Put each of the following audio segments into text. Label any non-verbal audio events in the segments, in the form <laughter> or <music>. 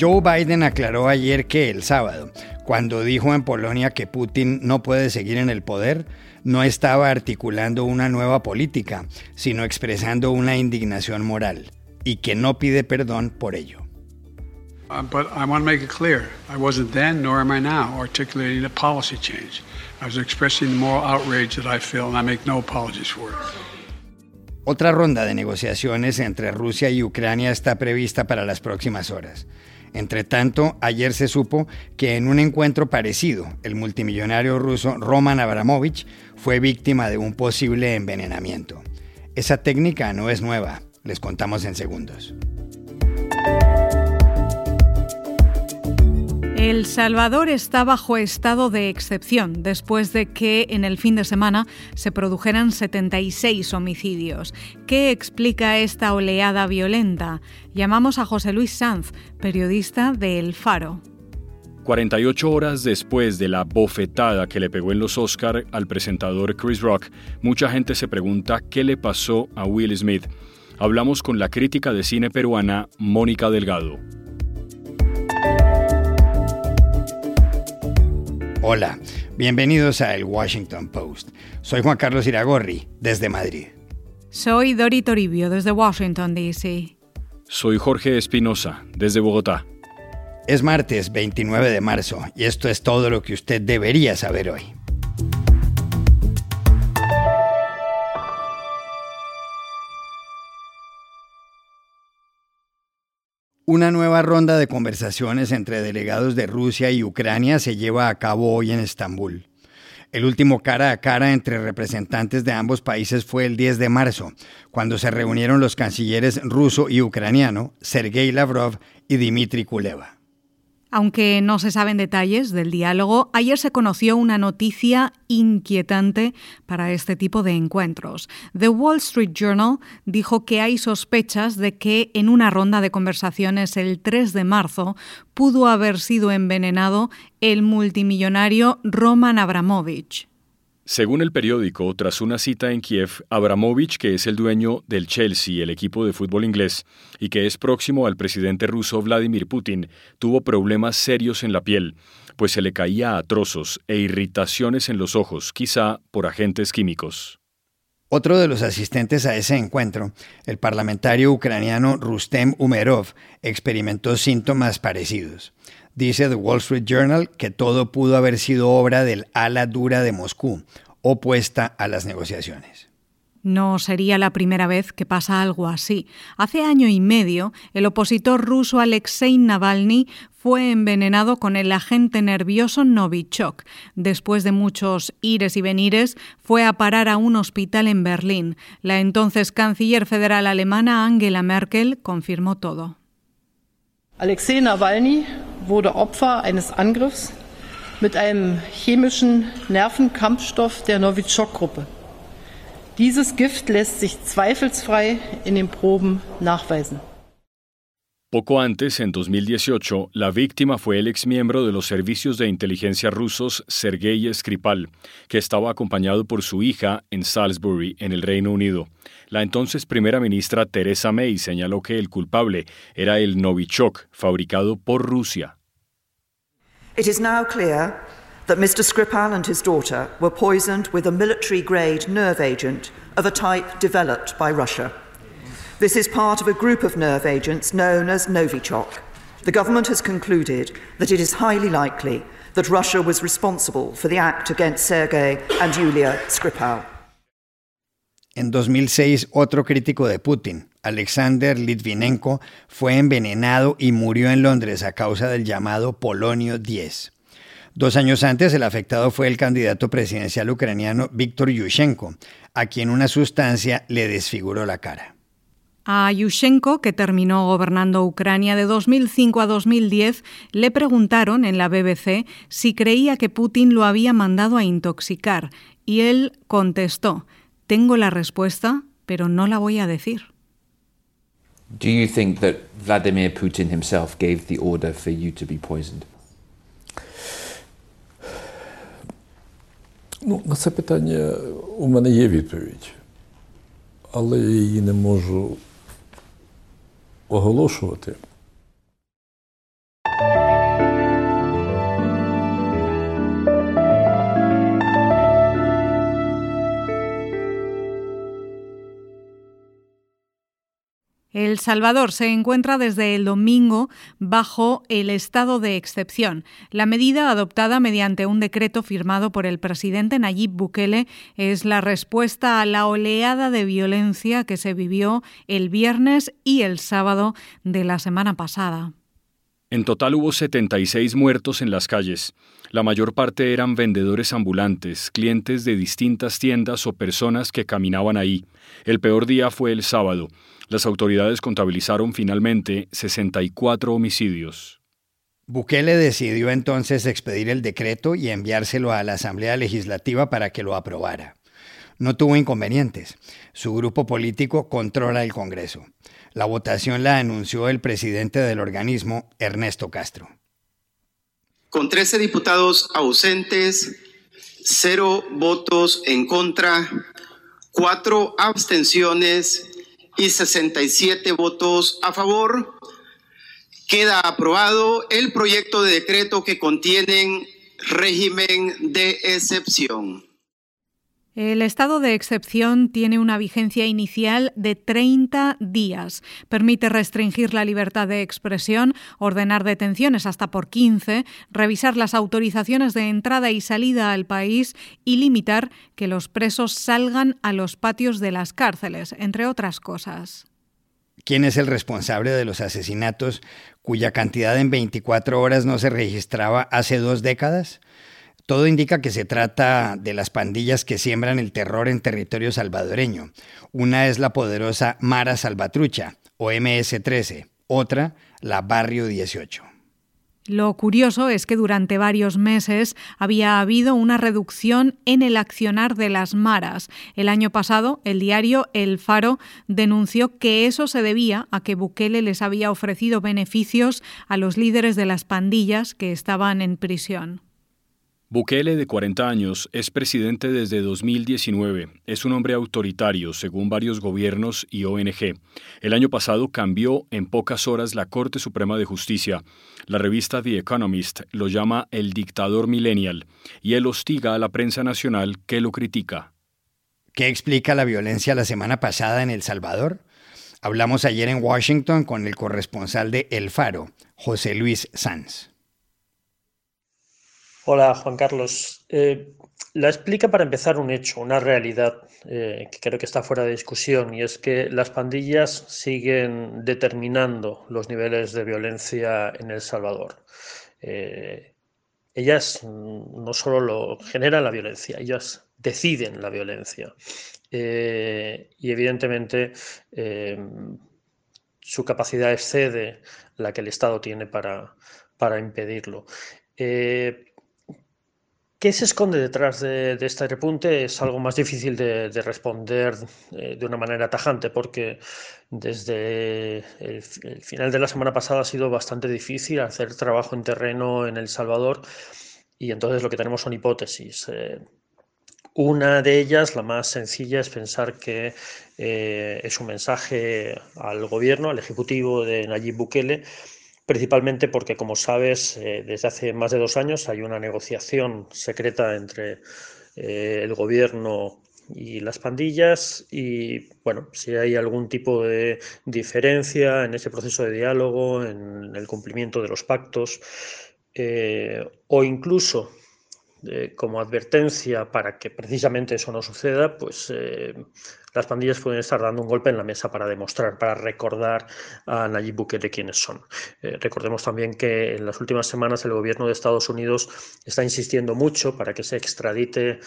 Joe Biden aclaró ayer que el sábado, cuando dijo en Polonia que Putin no puede seguir en el poder, no estaba articulando una nueva política, sino expresando una indignación moral, y que no pide perdón por ello. Uh, but I want to make it clear I wasn't then, nor am I now, articulating a policy change. I was expressing the moral outrage that I feel, and I make no apologies for it. Otra ronda de negociaciones entre Rusia y Ucrania está prevista para las próximas horas. Entre tanto, ayer se supo que en un encuentro parecido, el multimillonario ruso Roman Abramovich fue víctima de un posible envenenamiento. Esa técnica no es nueva, les contamos en segundos. El Salvador está bajo estado de excepción después de que en el fin de semana se produjeran 76 homicidios. ¿Qué explica esta oleada violenta? Llamamos a José Luis Sanz, periodista de El Faro. 48 horas después de la bofetada que le pegó en los Oscar al presentador Chris Rock, mucha gente se pregunta qué le pasó a Will Smith. Hablamos con la crítica de cine peruana Mónica Delgado. Hola, bienvenidos a El Washington Post. Soy Juan Carlos Iragorri, desde Madrid. Soy Dori Toribio, desde Washington, D.C. Soy Jorge Espinosa, desde Bogotá. Es martes 29 de marzo y esto es todo lo que usted debería saber hoy. Una nueva ronda de conversaciones entre delegados de Rusia y Ucrania se lleva a cabo hoy en Estambul. El último cara a cara entre representantes de ambos países fue el 10 de marzo, cuando se reunieron los cancilleres ruso y ucraniano Sergei Lavrov y Dmitry Kuleva. Aunque no se saben detalles del diálogo, ayer se conoció una noticia inquietante para este tipo de encuentros. The Wall Street Journal dijo que hay sospechas de que en una ronda de conversaciones el 3 de marzo pudo haber sido envenenado el multimillonario Roman Abramovich. Según el periódico, tras una cita en Kiev, Abramovich, que es el dueño del Chelsea, el equipo de fútbol inglés, y que es próximo al presidente ruso Vladimir Putin, tuvo problemas serios en la piel, pues se le caía a trozos e irritaciones en los ojos, quizá por agentes químicos. Otro de los asistentes a ese encuentro, el parlamentario ucraniano Rustem Umerov, experimentó síntomas parecidos. Dice The Wall Street Journal que todo pudo haber sido obra del ala dura de Moscú, opuesta a las negociaciones. No sería la primera vez que pasa algo así. Hace año y medio, el opositor ruso Alexei Navalny fue envenenado con el agente nervioso Novichok. Después de muchos ires y venires, fue a parar a un hospital en Berlín. La entonces canciller federal alemana Angela Merkel confirmó todo. Alexei Nawalny wurde Opfer eines Angriffs mit einem chemischen Nervenkampfstoff der Novichok-Gruppe. Dieses Gift lässt sich zweifelsfrei in den Proben nachweisen. Poco antes, en 2018, la víctima fue el exmiembro de los servicios de inteligencia rusos Sergei Skripal, que estaba acompañado por su hija en Salisbury, en el Reino Unido. La entonces primera ministra Theresa May señaló que el culpable era el Novichok, fabricado por Rusia. It is now clear that Mr. Skripal and his daughter were poisoned with a military grade nerve agent of a type developed by Russia. This is part of a group of nerve agents known as Novichok. The government has concluded that it is highly likely that Russia was responsible for the act against Sergei and Yulia Skripal. En 2006, otro crítico de Putin, Alexander Litvinenko, fue envenenado y murió en Londres a causa del llamado Polonio 10. Dos años antes, el afectado fue el candidato presidencial ucraniano Víctor Yushchenko, a quien una sustancia le desfiguró la cara. A Yushchenko, que terminó gobernando Ucrania de 2005 a 2010, le preguntaron en la BBC si creía que Putin lo había mandado a intoxicar, y él contestó, tengo la respuesta, pero no la voy a decir. Do you think that Vladimir Putin himself gave the order for you to be poisoned? Ну, на це питання у мене є відповідь, але я її не можу оголошувати. El Salvador se encuentra desde el domingo bajo el estado de excepción. La medida adoptada mediante un decreto firmado por el presidente Nayib Bukele es la respuesta a la oleada de violencia que se vivió el viernes y el sábado de la semana pasada. En total hubo 76 muertos en las calles. La mayor parte eran vendedores ambulantes, clientes de distintas tiendas o personas que caminaban ahí. El peor día fue el sábado. Las autoridades contabilizaron finalmente 64 homicidios. Bukele decidió entonces expedir el decreto y enviárselo a la Asamblea Legislativa para que lo aprobara. No tuvo inconvenientes. Su grupo político controla el Congreso. La votación la anunció el presidente del organismo, Ernesto Castro. Con 13 diputados ausentes, cero votos en contra, cuatro abstenciones y 67 votos a favor. Queda aprobado el proyecto de decreto que contiene régimen de excepción. El estado de excepción tiene una vigencia inicial de 30 días. Permite restringir la libertad de expresión, ordenar detenciones hasta por 15, revisar las autorizaciones de entrada y salida al país y limitar que los presos salgan a los patios de las cárceles, entre otras cosas. ¿Quién es el responsable de los asesinatos cuya cantidad en 24 horas no se registraba hace dos décadas? Todo indica que se trata de las pandillas que siembran el terror en territorio salvadoreño. Una es la poderosa Mara Salvatrucha, o MS-13, otra, la Barrio 18. Lo curioso es que durante varios meses había habido una reducción en el accionar de las maras. El año pasado, el diario El Faro denunció que eso se debía a que Bukele les había ofrecido beneficios a los líderes de las pandillas que estaban en prisión. Bukele, de 40 años, es presidente desde 2019. Es un hombre autoritario, según varios gobiernos y ONG. El año pasado cambió en pocas horas la Corte Suprema de Justicia. La revista The Economist lo llama el dictador millennial y él hostiga a la prensa nacional que lo critica. ¿Qué explica la violencia la semana pasada en El Salvador? Hablamos ayer en Washington con el corresponsal de El Faro, José Luis Sanz. Hola, Juan Carlos. Eh, la explica para empezar un hecho, una realidad eh, que creo que está fuera de discusión y es que las pandillas siguen determinando los niveles de violencia en El Salvador. Eh, ellas no solo lo generan la violencia, ellas deciden la violencia. y evidentemente su capacidad excede la que el Estado tiene para, para impedirlo. ¿Qué se esconde detrás de, este repunte? Es algo más difícil de, responder eh, de una manera tajante porque desde el, final de la semana pasada ha sido bastante difícil hacer trabajo en terreno en El Salvador y entonces lo que tenemos son hipótesis. Eh, una de ellas, la más sencilla, es pensar que eh, es un mensaje al gobierno, al ejecutivo de Nayib Bukele, principalmente porque, como sabes, eh, desde hace más de dos años hay una negociación secreta entre eh, el gobierno y las pandillas y, bueno, si hay algún tipo de diferencia en ese proceso de diálogo, en el cumplimiento de los pactos, eh, o incluso como advertencia para que precisamente eso no suceda, pues las pandillas pueden estar dando un golpe en la mesa para demostrar, para recordar a Nayib Bukele quiénes son. Eh, recordemos también que en las últimas semanas el gobierno de Estados Unidos está insistiendo mucho para que se extradite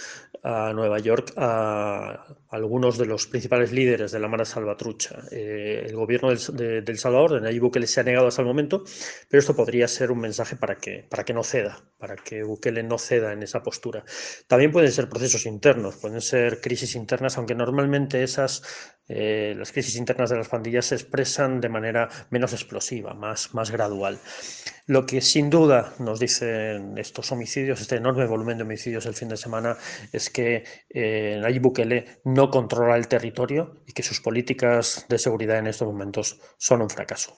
a Nueva York a algunos de los principales líderes de la Mara Salvatrucha. Eh, el gobierno de, El Salvador, de Nayib Bukele, se ha negado hasta el momento, pero esto podría ser un mensaje para que, para que no ceda, para que Bukele no ceda en esa postura. También pueden ser procesos internos, pueden ser crisis internas, aunque normalmente esas, eh, las crisis internas de las pandillas se expresan de manera menos explosiva, más, más gradual. Lo que sin duda nos dicen estos homicidios, este enorme volumen de homicidios el fin de semana, es que eh, Nayib Bukele no controla el territorio y que sus políticas de seguridad en estos momentos son un fracaso.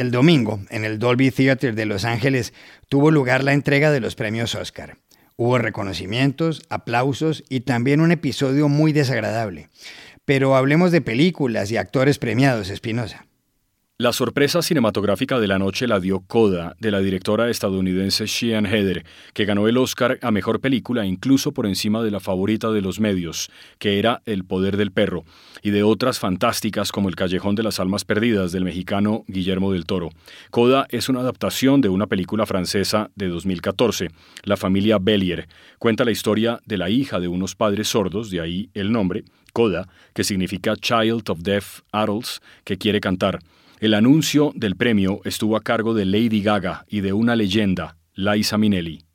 El domingo, en el Dolby Theatre de Los Ángeles, tuvo lugar la entrega de los premios Oscar. Hubo reconocimientos, aplausos y también un episodio muy desagradable. Pero hablemos de películas y actores premiados, Espinosa. La sorpresa cinematográfica de la noche la dio Coda, de la directora estadounidense Sheehan Heather, que ganó el Oscar a Mejor Película incluso por encima de la favorita de los medios, que era El Poder del Perro, y de otras fantásticas como El Callejón de las Almas Perdidas del mexicano Guillermo del Toro. Coda es una adaptación de una película francesa de 2014, La familia Bellier. Cuenta la historia de la hija de unos padres sordos, de ahí el nombre, Coda, que significa Child of Deaf Adults, que quiere cantar. El anuncio del premio estuvo a cargo de Lady Gaga y de una leyenda, Liza Minnelli.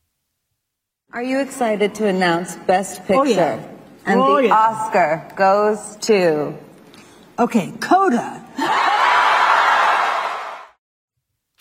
Are you excited to announce Best Picture? Oh, yeah. And oh, the yeah. Oscar goes to. Okay, Coda.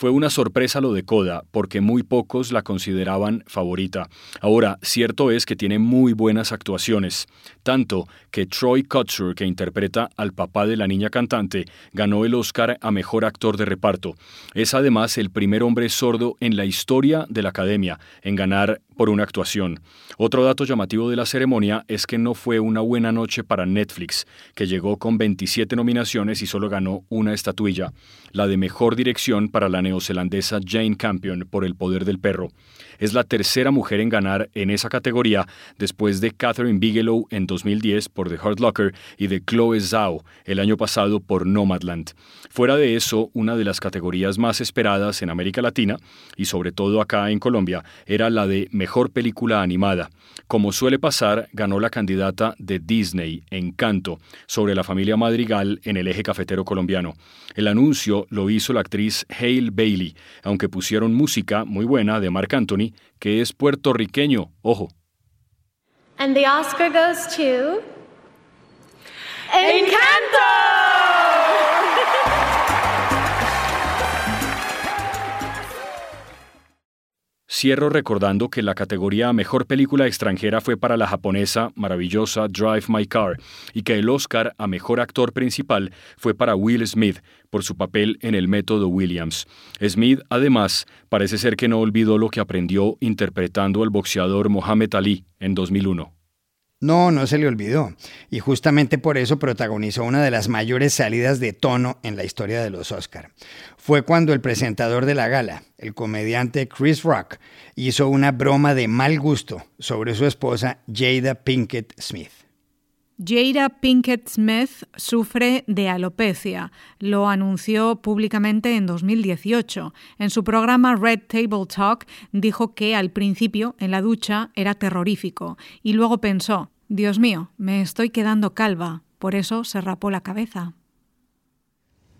Fue una sorpresa lo de Coda, porque muy pocos la consideraban favorita. Ahora, cierto es que tiene muy buenas actuaciones, tanto que Troy Kutcher, que interpreta al papá de la niña cantante, ganó el Oscar a Mejor Actor de Reparto. Es además el primer hombre sordo en la historia de la Academia en ganar por una actuación. Otro dato llamativo de la ceremonia es que no fue una buena noche para Netflix, que llegó con 27 nominaciones y solo ganó una estatuilla, la de mejor dirección para la neozelandesa Jane Campion por El poder del perro. Es la tercera mujer en ganar en esa categoría después de Catherine Bigelow en 2010 por The Hurt Locker y de Chloe Zhao el año pasado por Nomadland. Fuera de eso, una de las categorías más esperadas en América Latina y sobre todo acá en Colombia era la de Mejor Película Animada. Como suele pasar, ganó la candidata de Disney, Encanto, sobre la familia Madrigal en el eje cafetero colombiano. El anuncio lo hizo la actriz Hale Bailey, aunque pusieron música muy buena de Marc Anthony, que es puertorriqueño, ojo. And the Oscar goes to Encanto. Cierro recordando que la categoría Mejor Película Extranjera fue para la japonesa maravillosa Drive My Car y que el Oscar a Mejor Actor Principal fue para Will Smith por su papel en el método Williams. Smith, además, parece ser que no olvidó lo que aprendió interpretando al boxeador Muhammad Ali en 2001. No, no se le olvidó. Y justamente por eso protagonizó una de las mayores salidas de tono en la historia de los Oscar. Fue cuando el presentador de la gala, el comediante Chris Rock, hizo una broma de mal gusto sobre su esposa Jada Pinkett Smith. Jada Pinkett Smith sufre de alopecia. Lo anunció públicamente en 2018. En su programa Red Table Talk dijo que al principio en la ducha era terrorífico y luego pensó, Dios mío, me estoy quedando calva. Por eso se rapó la cabeza.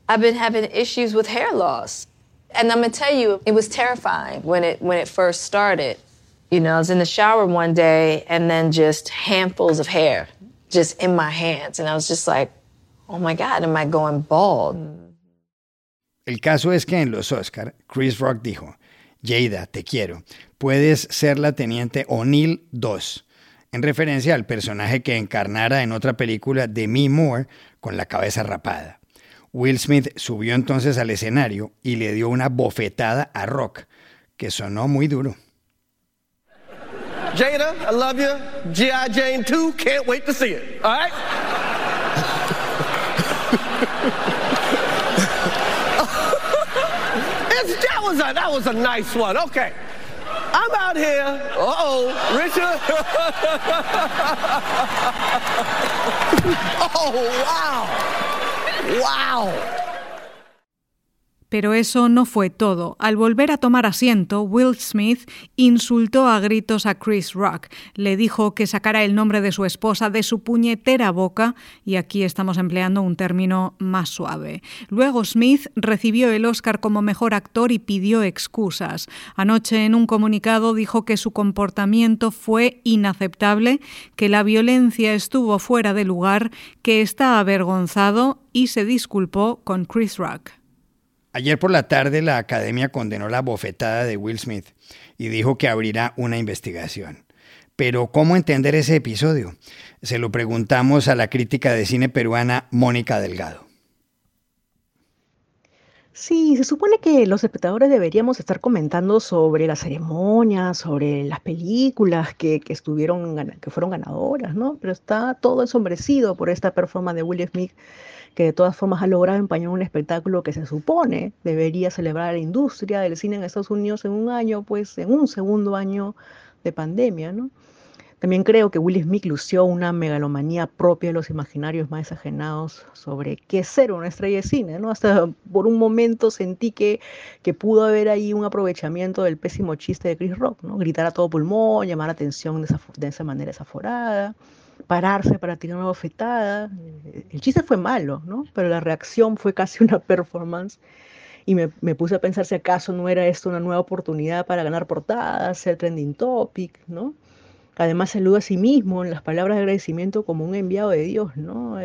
I've been having issues with hair loss. And I'm going to tell you, it was terrifying when it, when it first started. You know, I was in the shower one day and then just handfuls of hair just in my hands. And I was just like, oh my God, am I going bald? El caso es que en los Oscar, Chris Rock dijo, Jada, te quiero, puedes ser la teniente O'Neill 2, en referencia al personaje que encarnara en otra película de Me Moore con la cabeza rapada. Will Smith subió entonces al escenario y le dio una bofetada a Rock, que sonó muy duro. Jada, I love you. G.I. Jane 2, can't wait to see it. All right? <laughs> that was a that was a nice one. Okay. I'm out here. Uh-oh, Richard. <laughs> oh, wow. Wow. Pero eso no fue todo. Al volver a tomar asiento, Will Smith insultó a gritos a Chris Rock. Le dijo que sacara el nombre de su esposa de su puñetera boca, y aquí estamos empleando un término más suave. Luego Smith recibió el Oscar como mejor actor y pidió excusas. Anoche en un comunicado dijo que su comportamiento fue inaceptable, que la violencia estuvo fuera de lugar, que está avergonzado y se disculpó con Chris Rock. Ayer por la tarde la academia condenó la bofetada de Will Smith y dijo que abrirá una investigación. Pero ¿cómo entender ese episodio? Se lo preguntamos a la crítica de cine peruana Mónica Delgado. Sí, se supone que los espectadores deberíamos estar comentando sobre la ceremonia, sobre las películas que, que, estuvieron, que fueron ganadoras, ¿no? Pero está todo ensombrecido por esta performance de Will Smith que de todas formas ha logrado empañar un espectáculo que se supone debería celebrar la industria del cine en Estados Unidos en un año, pues en un segundo año de pandemia, ¿no? También creo que Will Smith lució una megalomanía propia de los imaginarios más exagenados sobre qué ser una estrella de cine, ¿no? Hasta por un momento sentí que, que pudo haber ahí un aprovechamiento del pésimo chiste de Chris Rock, ¿no? Gritar a todo pulmón, llamar la atención de esa, de esa manera desaforada pararse para tirar una bofetada. El chiste fue malo, ¿no? Pero la reacción fue casi <laughs> una performance. Y me, me, puse a pensar si acaso no era esto una nueva oportunidad para ganar portadas, ser trending topic, ¿no? Además saluda a sí mismo en las palabras de agradecimiento como un enviado de Dios, ¿no?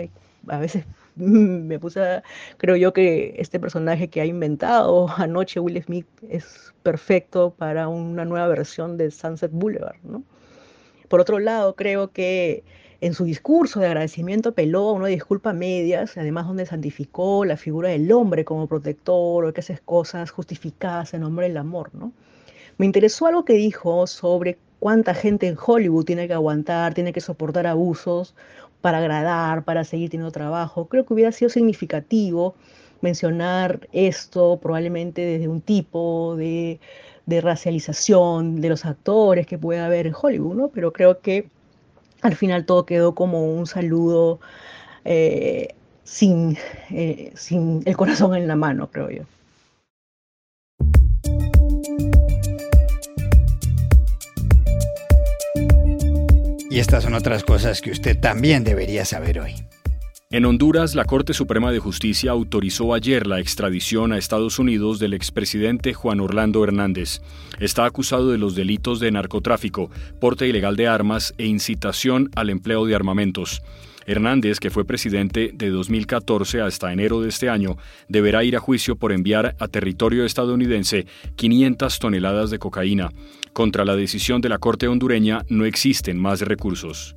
A veces <laughs> me puse a, creo yo que este personaje que ha inventado <laughs> anoche Will Smith es perfecto para una nueva versión de Sunset Boulevard, ¿no? Por otro lado, creo que en su discurso de agradecimiento apeló a una disculpa medias, además donde santificó la figura del hombre como protector o que hace cosas justificadas en nombre del amor, ¿no? Me interesó algo que dijo sobre cuánta gente en Hollywood tiene que aguantar, tiene que soportar abusos para agradar, para seguir teniendo trabajo. Creo que hubiera sido significativo mencionar esto probablemente desde un tipo de de racialización de los actores que puede haber en Hollywood, ¿no? Pero creo que al final todo quedó como un saludo eh, sin, eh, sin el corazón en la mano, creo yo. Y estas son otras cosas que usted también debería saber hoy. En Honduras, la Corte Suprema de Justicia autorizó ayer la extradición a Estados Unidos del expresidente Juan Orlando Hernández. Está acusado de los delitos de narcotráfico, porte ilegal de armas e incitación al empleo de armamentos. Hernández, que fue presidente de 2014 hasta enero de este año, deberá ir a juicio por enviar a territorio estadounidense 500 toneladas de cocaína. Contra la decisión de la Corte hondureña no existen más recursos.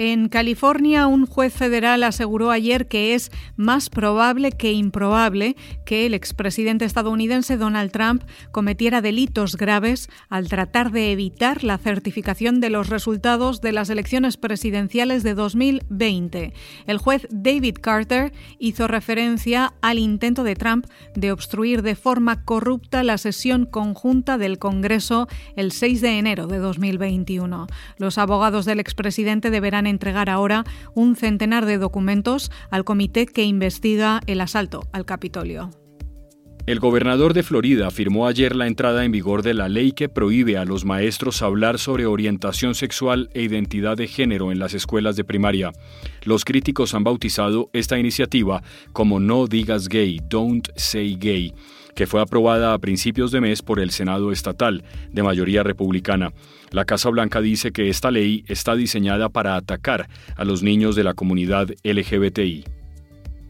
En California, un juez federal aseguró ayer que es más probable que improbable que el expresidente estadounidense Donald Trump cometiera delitos graves al tratar de evitar la certificación de los resultados de las elecciones presidenciales de 2020. El juez David Carter hizo referencia al intento de Trump de obstruir de forma corrupta la sesión conjunta del Congreso el 6 de enero de 2021. Los abogados del expresidente deberán entregar ahora un centenar de documentos al comité que investiga el asalto al Capitolio. El gobernador de Florida firmó ayer la entrada en vigor de la ley que prohíbe a los maestros hablar sobre orientación sexual e identidad de género en las escuelas de primaria. Los críticos han bautizado esta iniciativa como No digas gay, Don't Say Gay, que fue aprobada a principios de mes por el Senado estatal, de mayoría republicana. La Casa Blanca dice que esta ley está diseñada para atacar a los niños de la comunidad LGBTI.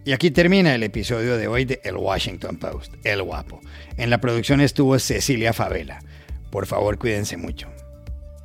Y aquí termina el episodio de hoy de El Washington Post, El Guapo. En la producción estuvo Cecilia Favela. Por favor, cuídense mucho.